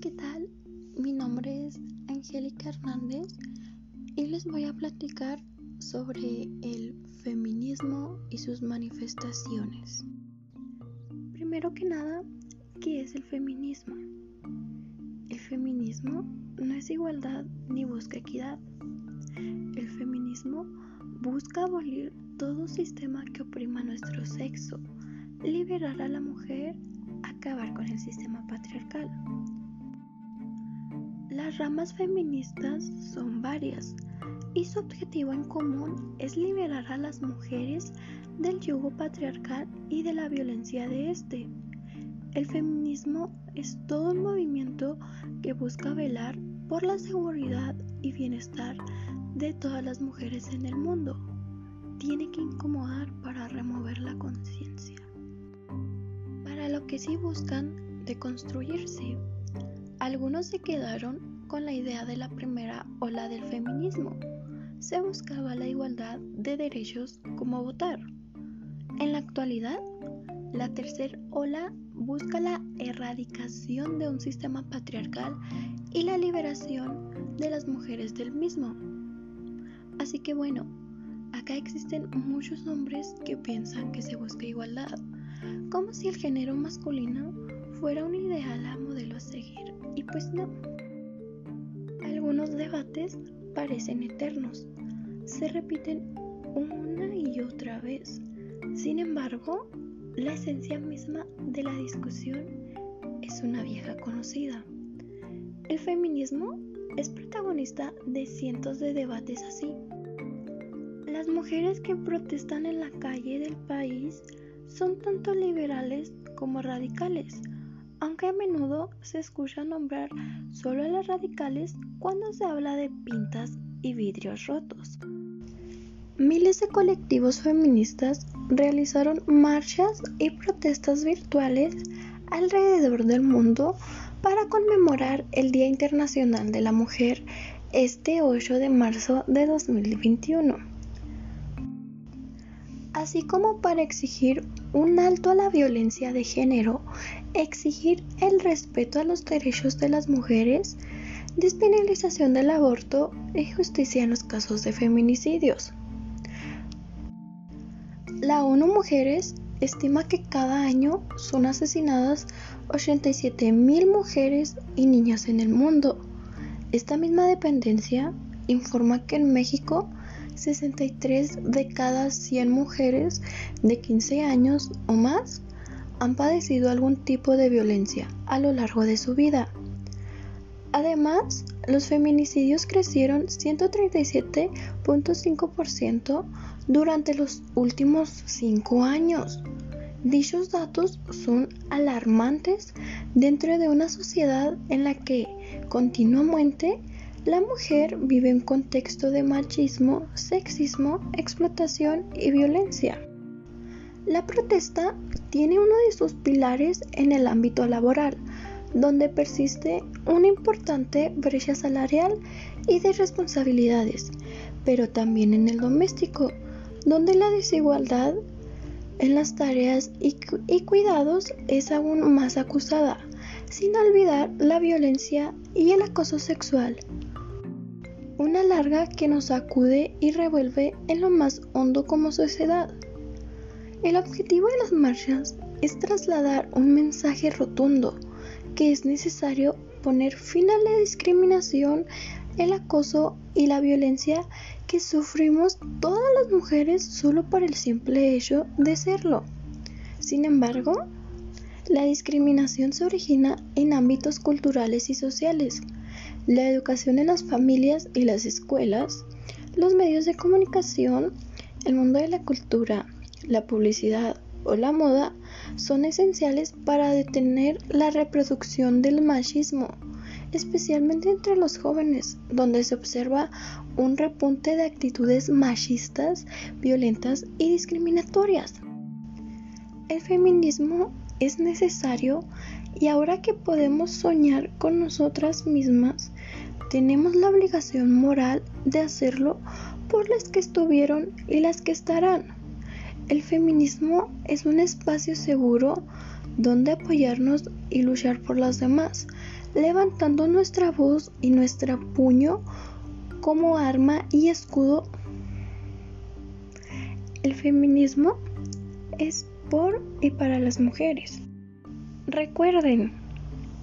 ¿qué tal? Mi nombre es Angélica Hernández y les voy a platicar sobre el feminismo y sus manifestaciones. Primero que nada, ¿qué es el feminismo? El feminismo no es igualdad ni busca equidad. El feminismo busca abolir todo sistema que oprima nuestro sexo, liberar a la mujer, acabar con el sistema patriarcal. Las ramas feministas son varias y su objetivo en común es liberar a las mujeres del yugo patriarcal y de la violencia de este. El feminismo es todo un movimiento que busca velar por la seguridad y bienestar de todas las mujeres en el mundo. Tiene que incomodar para remover la conciencia. Para lo que sí buscan deconstruirse algunos se quedaron con la idea de la primera ola del feminismo. Se buscaba la igualdad de derechos como votar. En la actualidad, la tercera ola busca la erradicación de un sistema patriarcal y la liberación de las mujeres del mismo. Así que bueno, acá existen muchos hombres que piensan que se busca igualdad, como si el género masculino fuera un ideal a modelo a seguir. Y pues no. Algunos debates parecen eternos, se repiten una y otra vez. Sin embargo, la esencia misma de la discusión es una vieja conocida. El feminismo es protagonista de cientos de debates así. Las mujeres que protestan en la calle del país son tanto liberales como radicales aunque a menudo se escucha nombrar solo a las radicales cuando se habla de pintas y vidrios rotos. Miles de colectivos feministas realizaron marchas y protestas virtuales alrededor del mundo para conmemorar el Día Internacional de la Mujer este 8 de marzo de 2021, así como para exigir un alto a la violencia de género exigir el respeto a los derechos de las mujeres, despenalización del aborto y justicia en los casos de feminicidios. La ONU Mujeres estima que cada año son asesinadas 87.000 mujeres y niñas en el mundo. Esta misma dependencia informa que en México 63 de cada 100 mujeres de 15 años o más han padecido algún tipo de violencia a lo largo de su vida. Además, los feminicidios crecieron 137.5% durante los últimos cinco años. Dichos datos son alarmantes dentro de una sociedad en la que continuamente la mujer vive en contexto de machismo, sexismo, explotación y violencia. La protesta tiene uno de sus pilares en el ámbito laboral, donde persiste una importante brecha salarial y de responsabilidades, pero también en el doméstico, donde la desigualdad en las tareas y, cuidados es aún más acusada, sin olvidar la violencia y el acoso sexual. Una larga que nos sacude y revuelve en lo más hondo como sociedad. El objetivo de las marchas es trasladar un mensaje rotundo que es necesario poner fin a la discriminación, el acoso y la violencia que sufrimos todas las mujeres solo por el simple hecho de serlo. Sin embargo, la discriminación se origina en ámbitos culturales y sociales. La educación en las familias y las escuelas, los medios de comunicación, el mundo de la cultura, la publicidad o la moda son esenciales para detener la reproducción del machismo, especialmente entre los jóvenes, donde se observa un repunte de actitudes machistas, violentas y discriminatorias. El feminismo es necesario y ahora que podemos soñar con nosotras mismas, tenemos la obligación moral de hacerlo por las que estuvieron y las que estarán. El feminismo es un espacio seguro donde apoyarnos y luchar por las demás. levantando nuestra voz y nuestro puño como arma y escudo. El feminismo es por y para las mujeres. Recuerden,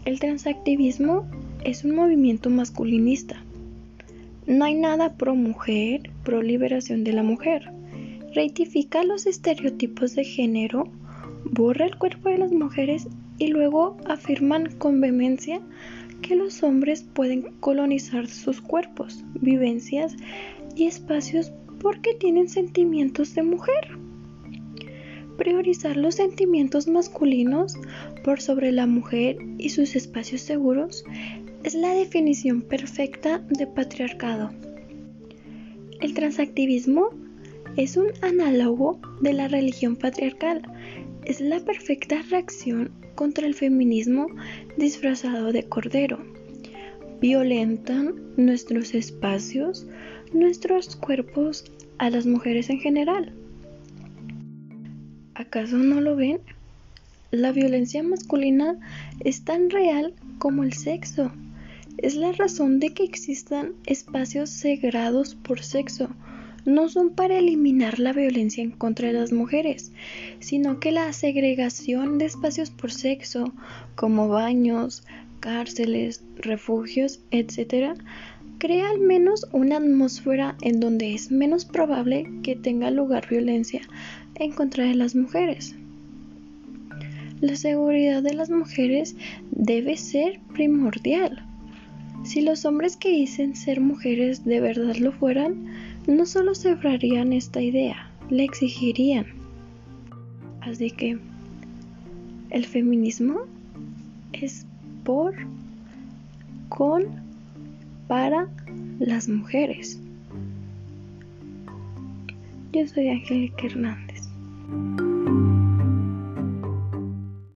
el transactivismo es un movimiento masculinista. No hay nada pro mujer, pro liberación de la mujer. Rectifica los estereotipos de género, borra el cuerpo de las mujeres y luego afirman con vehemencia que los hombres pueden colonizar sus cuerpos, vivencias y espacios porque tienen sentimientos de mujer. Priorizar los sentimientos masculinos por sobre la mujer y sus espacios seguros es la definición perfecta de patriarcado. El transactivismo es un análogo de la religión patriarcal. Es la perfecta reacción contra el feminismo disfrazado de cordero. Violentan nuestros espacios, nuestros cuerpos a las mujeres en general. ¿Acaso no lo ven? La violencia masculina es tan real como el sexo. Es la razón de que existan espacios segregados por sexo. No son para eliminar la violencia en contra de las mujeres, sino que la segregación de espacios por sexo, como baños, cárceles, refugios, etc., crea al menos una atmósfera en donde es menos probable que tenga lugar violencia en contra de las mujeres. La seguridad de las mujeres debe ser primordial. Si los hombres que dicen ser mujeres de verdad lo fueran, no solo celebrarían esta idea, la exigirían. Así que el feminismo es por, con, para las mujeres. Yo soy Angélica Hernández.